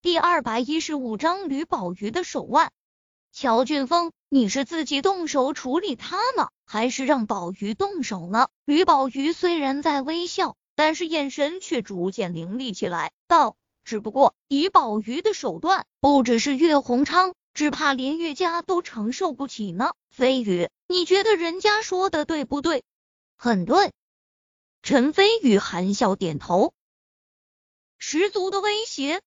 第二百一十五章吕宝玉的手腕。乔俊峰，你是自己动手处理他呢，还是让宝玉动手呢？吕宝玉虽然在微笑，但是眼神却逐渐凌厉起来，道：“只不过以宝玉的手段，不只是岳鸿昌，只怕连岳家都承受不起呢。”飞宇，你觉得人家说的对不对？很对。陈飞宇含笑点头，十足的威胁。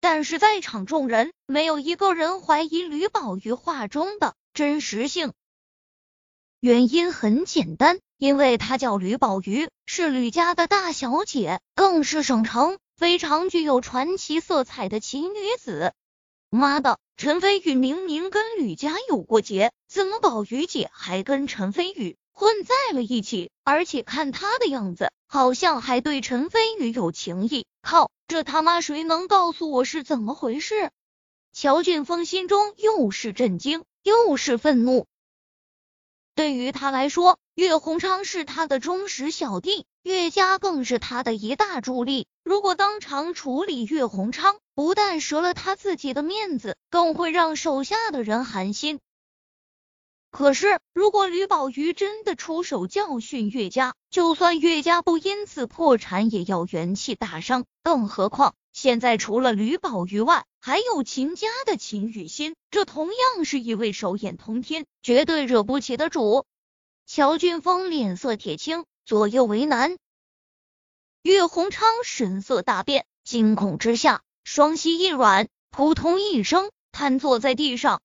但是在场众人没有一个人怀疑吕宝玉话中的真实性。原因很简单，因为她叫吕宝玉，是吕家的大小姐，更是省城非常具有传奇色彩的奇女子。妈的，陈飞宇明明跟吕家有过节，怎么宝玉姐还跟陈飞宇混在了一起？而且看他的样子，好像还对陈飞宇有情意。靠！这他妈谁能告诉我是怎么回事？乔俊峰心中又是震惊又是愤怒。对于他来说，岳鸿昌是他的忠实小弟，岳家更是他的一大助力。如果当场处理岳鸿昌，不但折了他自己的面子，更会让手下的人寒心。可是，如果吕宝玉真的出手教训岳家，就算岳家不因此破产，也要元气大伤。更何况，现在除了吕宝玉外，还有秦家的秦雨欣，这同样是一位手眼通天、绝对惹不起的主。乔俊峰脸色铁青，左右为难。岳鸿昌神色大变，惊恐之下，双膝一软，扑通一声瘫坐在地上。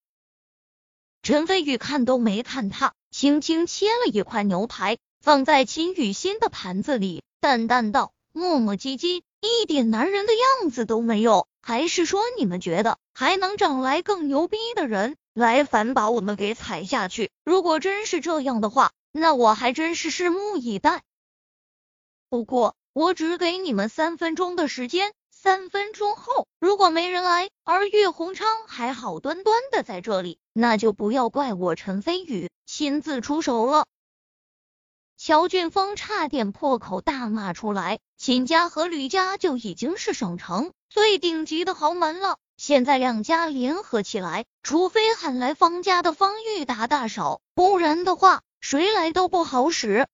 陈飞宇看都没看他，轻轻切了一块牛排，放在秦雨欣的盘子里，淡淡道：“磨磨唧唧，一点男人的样子都没有。还是说你们觉得还能找来更牛逼的人来反把我们给踩下去？如果真是这样的话，那我还真是拭目以待。不过我只给你们三分钟的时间。”三分钟后，如果没人来，而岳鸿昌还好端端的在这里，那就不要怪我陈飞宇亲自出手了。乔俊峰差点破口大骂出来，秦家和吕家就已经是省城最顶级的豪门了，现在两家联合起来，除非喊来方家的方玉达大嫂，不然的话，谁来都不好使。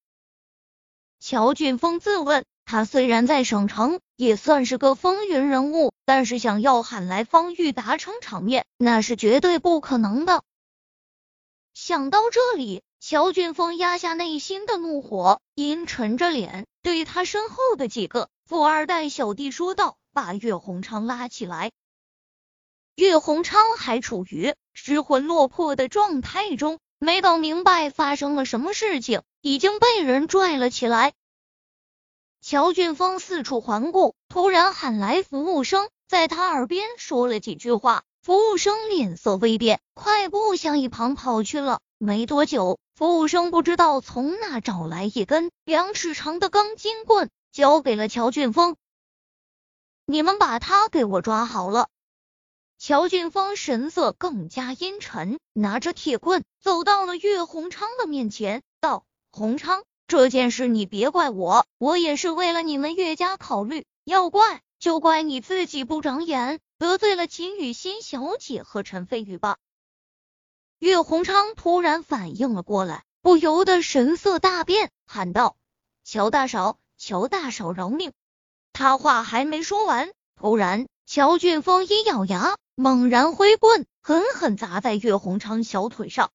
乔俊峰自问。他虽然在省城也算是个风云人物，但是想要喊来方玉达撑场面，那是绝对不可能的。想到这里，乔俊峰压下内心的怒火，阴沉着脸对他身后的几个富二代小弟说道：“把岳鸿昌拉起来。”岳鸿昌还处于失魂落魄的状态中，没等明白发生了什么事情，已经被人拽了起来。乔俊峰四处环顾，突然喊来服务生，在他耳边说了几句话。服务生脸色微变，快步向一旁跑去了。没多久，服务生不知道从哪找来一根两尺长的钢筋棍，交给了乔俊峰。你们把他给我抓好了。乔俊峰神色更加阴沉，拿着铁棍走到了岳鸿昌的面前，道：“鸿昌。”这件事你别怪我，我也是为了你们岳家考虑。要怪就怪你自己不长眼，得罪了秦雨欣小姐和陈飞宇吧。岳鸿昌突然反应了过来，不由得神色大变，喊道：“乔大嫂，乔大嫂饶命！”他话还没说完，突然乔俊峰一咬牙，猛然挥棍，狠狠砸在岳鸿昌小腿上，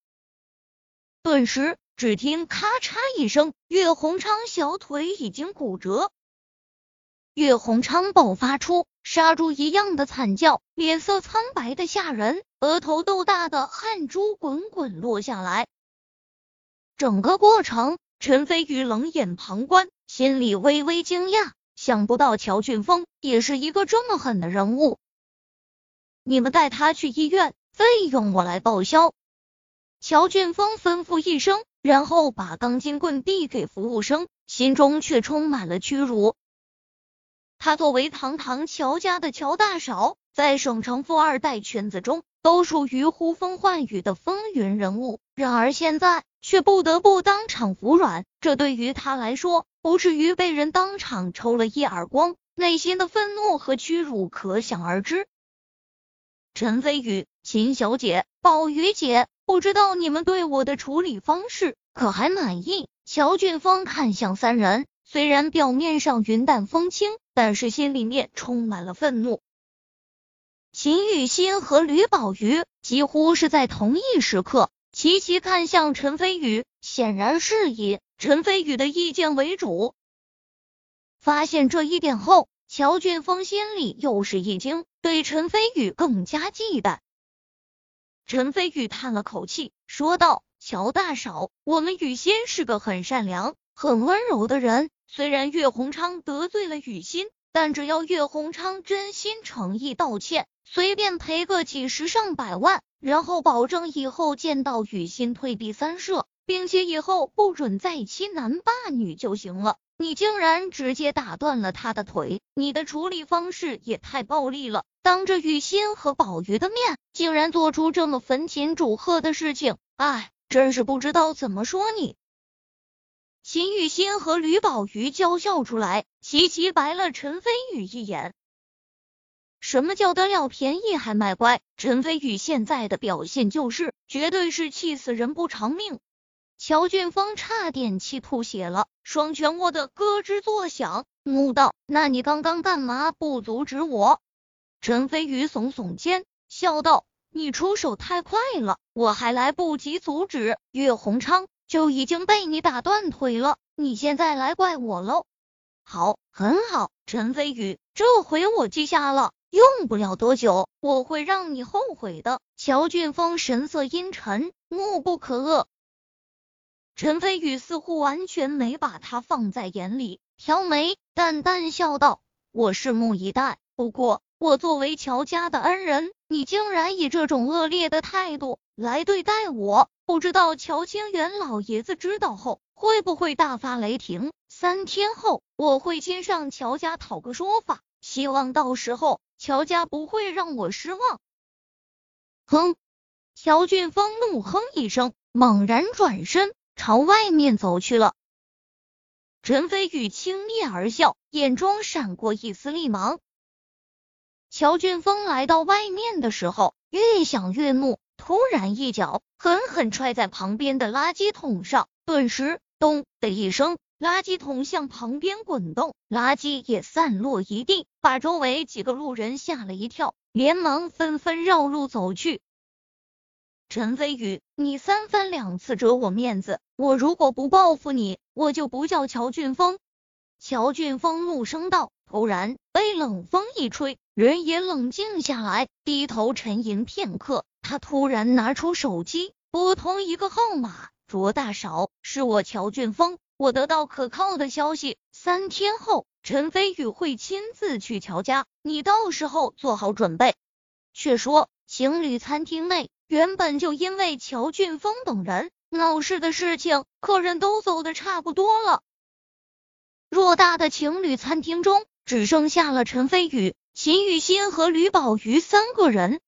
顿时。只听咔嚓一声，岳鸿昌小腿已经骨折。岳鸿昌爆发出杀猪一样的惨叫，脸色苍白的吓人，额头豆大的汗珠滚滚落下来。整个过程，陈飞宇冷眼旁观，心里微微惊讶，想不到乔俊峰也是一个这么狠的人物。你们带他去医院，费用我来报销。乔俊峰吩咐一声，然后把钢筋棍递给服务生，心中却充满了屈辱。他作为堂堂乔家的乔大嫂，在省城富二代圈子中都属于呼风唤雨的风云人物，然而现在却不得不当场服软，这对于他来说，不至于被人当场抽了一耳光，内心的愤怒和屈辱可想而知。陈飞宇、秦小姐、宝鱼姐，不知道你们对我的处理方式可还满意？乔俊峰看向三人，虽然表面上云淡风轻，但是心里面充满了愤怒。秦雨欣和吕宝瑜几乎是在同一时刻齐齐看向陈飞宇，显然是以陈飞宇的意见为主。发现这一点后，乔俊峰心里又是一惊。对陈飞宇更加忌惮。陈飞宇叹了口气，说道：“乔大嫂，我们雨欣是个很善良、很温柔的人。虽然岳鸿昌得罪了雨欣，但只要岳鸿昌真心诚意道歉，随便赔个几十上百万，然后保证以后见到雨欣退避三舍，并且以后不准再欺男霸女就行了。”你竟然直接打断了他的腿，你的处理方式也太暴力了！当着雨欣和宝玉的面，竟然做出这么焚琴煮鹤的事情，哎，真是不知道怎么说你。秦雨欣和吕宝玉娇笑出来，齐齐白了陈飞宇一眼。什么叫得了便宜还卖乖？陈飞宇现在的表现就是，绝对是气死人不偿命。乔俊峰差点气吐血了，双拳握得咯吱作响，怒道：“那你刚刚干嘛不阻止我？”陈飞宇耸耸肩，笑道：“你出手太快了，我还来不及阻止，岳鸿昌就已经被你打断腿了。你现在来怪我喽？好，很好，陈飞宇，这回我记下了，用不了多久，我会让你后悔的。”乔俊峰神色阴沉，怒不可遏。陈飞宇似乎完全没把他放在眼里，挑眉淡淡笑道：“我拭目以待。不过，我作为乔家的恩人，你竟然以这种恶劣的态度来对待我，不知道乔清源老爷子知道后会不会大发雷霆？三天后，我会亲上乔家讨个说法，希望到时候乔家不会让我失望。”哼！乔俊峰怒哼一声，猛然转身。朝外面走去了。陈飞宇轻蔑而笑，眼中闪过一丝厉芒。乔俊峰来到外面的时候，越想越怒，突然一脚狠狠踹在旁边的垃圾桶上，顿时咚的一声，垃圾桶向旁边滚动，垃圾也散落一地，把周围几个路人吓了一跳，连忙纷纷绕路走去。陈飞宇，你三番两次折我面子，我如果不报复你，我就不叫乔俊峰。乔俊峰怒声道。突然被冷风一吹，人也冷静下来，低头沉吟片刻。他突然拿出手机，拨通一个号码：“卓大少，是我乔俊峰，我得到可靠的消息，三天后陈飞宇会亲自去乔家，你到时候做好准备。”却说情侣餐厅内。原本就因为乔俊峰等人闹事的事情，客人都走的差不多了。偌大的情侣餐厅中，只剩下了陈飞宇、秦雨欣和吕宝瑜三个人。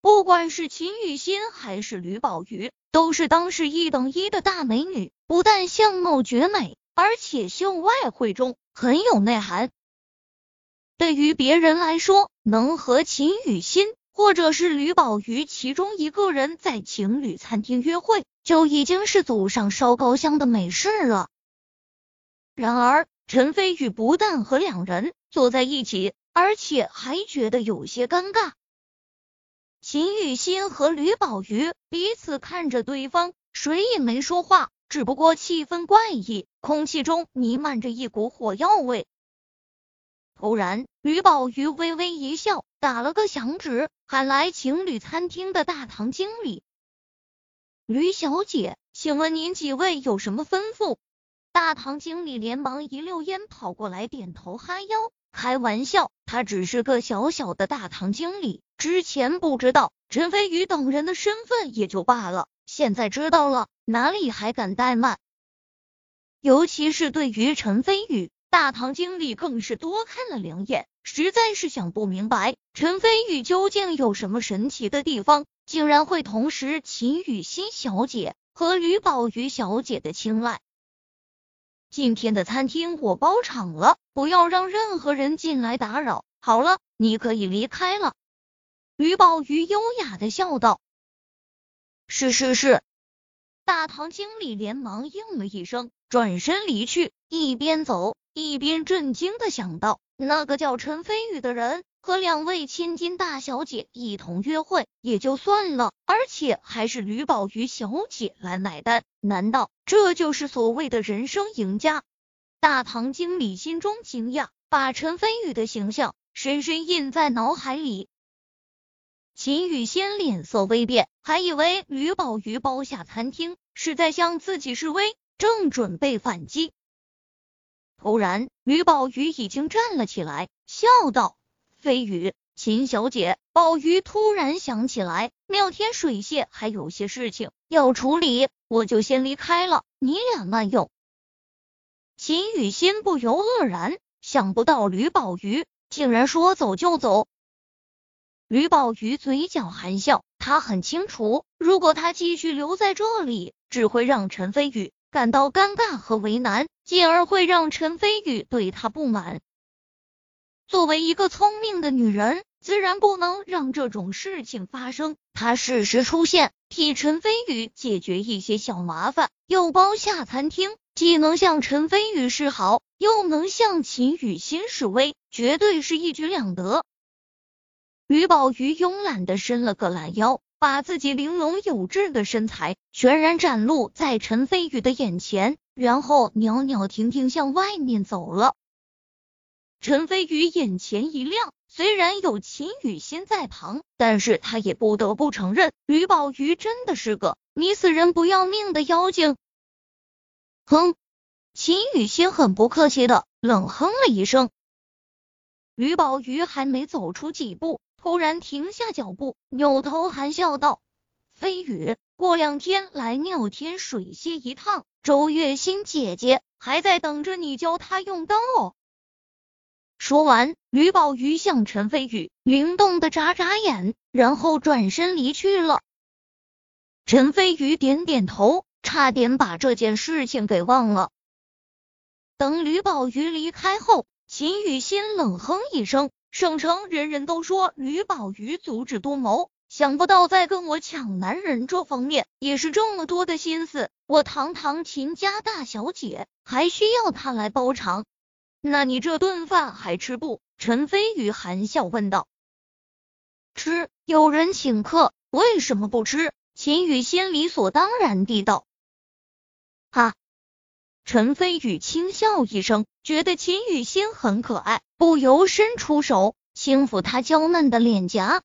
不管是秦雨欣还是吕宝瑜，都是当时一等一的大美女，不但相貌绝美，而且秀外慧中，很有内涵。对于别人来说，能和秦雨欣。或者是吕宝瑜其中一个人在情侣餐厅约会，就已经是祖上烧高香的美事了。然而，陈飞宇不但和两人坐在一起，而且还觉得有些尴尬。秦雨欣和吕宝瑜彼此看着对方，谁也没说话，只不过气氛怪异，空气中弥漫着一股火药味。突然，吕宝瑜微微一笑，打了个响指，喊来情侣餐厅的大堂经理。吕小姐，请问您几位有什么吩咐？大堂经理连忙一溜烟跑过来，点头哈腰。开玩笑，他只是个小小的大堂经理，之前不知道陈飞宇等人的身份也就罢了，现在知道了，哪里还敢怠慢？尤其是对于陈飞宇。大堂经理更是多看了两眼，实在是想不明白陈飞宇究竟有什么神奇的地方，竟然会同时秦雨欣小姐和吕宝瑜小姐的青睐。今天的餐厅我包场了，不要让任何人进来打扰。好了，你可以离开了。吕宝玉优雅的笑道：“是是是。”大堂经理连忙应了一声，转身离去，一边走一边震惊的想到：那个叫陈飞宇的人和两位千金大小姐一同约会也就算了，而且还是吕宝玉小姐来买单，难道这就是所谓的人生赢家？大堂经理心中惊讶，把陈飞宇的形象深深印在脑海里。秦雨仙脸色微变，还以为吕宝玉包下餐厅是在向自己示威，正准备反击。突然，吕宝玉已经站了起来，笑道：“飞宇，秦小姐，宝玉突然想起来，妙天水榭还有些事情要处理，我就先离开了，你俩慢用。”秦雨欣不由愕然，想不到吕宝玉竟然说走就走。吕宝玉嘴角含笑，他很清楚，如果他继续留在这里，只会让陈飞宇感到尴尬和为难，进而会让陈飞宇对他不满。作为一个聪明的女人，自然不能让这种事情发生。她适时出现，替陈飞宇解决一些小麻烦，又包下餐厅，既能向陈飞宇示好，又能向秦雨欣示威，绝对是一举两得。吕宝玉慵懒的伸了个懒腰，把自己玲珑有致的身材全然展露在陈飞宇的眼前，然后袅袅婷婷向外面走了。陈飞宇眼前一亮，虽然有秦雨欣在旁，但是他也不得不承认，吕宝玉真的是个你死人不要命的妖精。哼！秦雨欣很不客气的冷哼了一声。吕宝玉还没走出几步。突然停下脚步，扭头含笑道：“飞宇，过两天来妙天水榭一趟，周月心姐姐还在等着你教她用灯哦。”说完，吕宝玉向陈飞宇灵动的眨眨眼，然后转身离去了。陈飞宇点点头，差点把这件事情给忘了。等吕宝玉离开后，秦雨欣冷哼一声。省城人人都说吕宝玉足智多谋，想不到在跟我抢男人这方面也是这么多的心思。我堂堂秦家大小姐，还需要他来包场？那你这顿饭还吃不？陈飞宇含笑问道。吃，有人请客，为什么不吃？秦宇心理所当然地道。哈，陈飞宇轻笑一声，觉得秦雨欣很可爱。不由伸出手轻抚她娇嫩的脸颊，